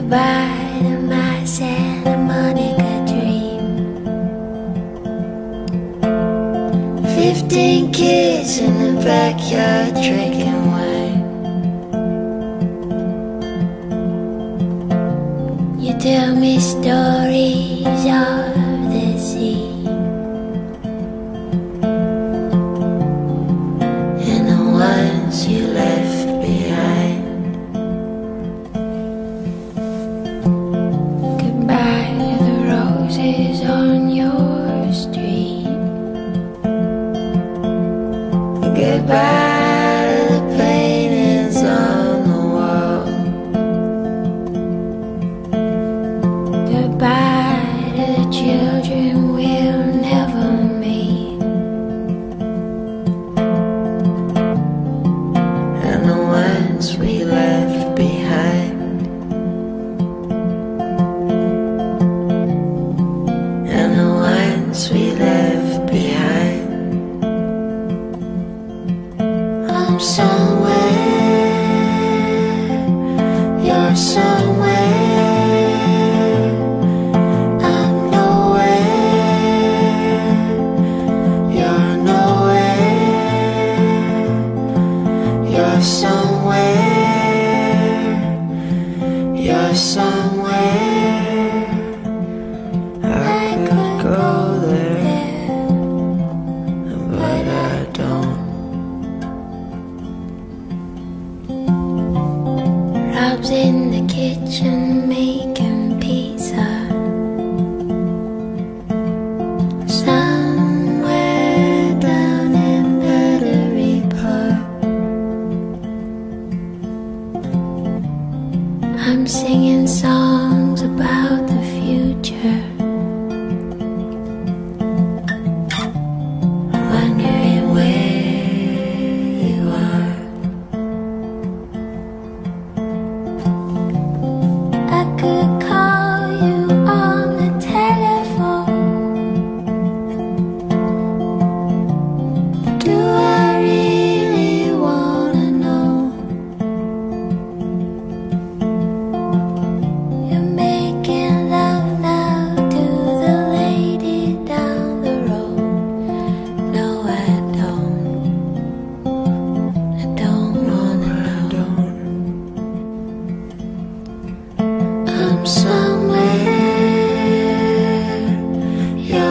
goodbye to my Santa Monica dream. Fifteen kids in the backyard drinking wine. You tell me stories of the sea. And the ones you. back. In the kitchen making pizza. Somewhere down in Battery Park, I'm singing songs about.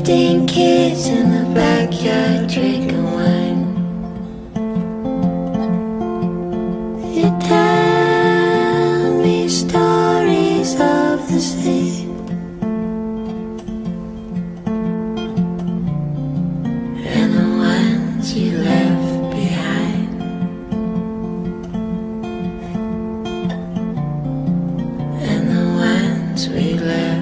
Fifteen kids in the backyard drinking wine. You tell me stories of the sea. And the ones you left behind. And the ones we left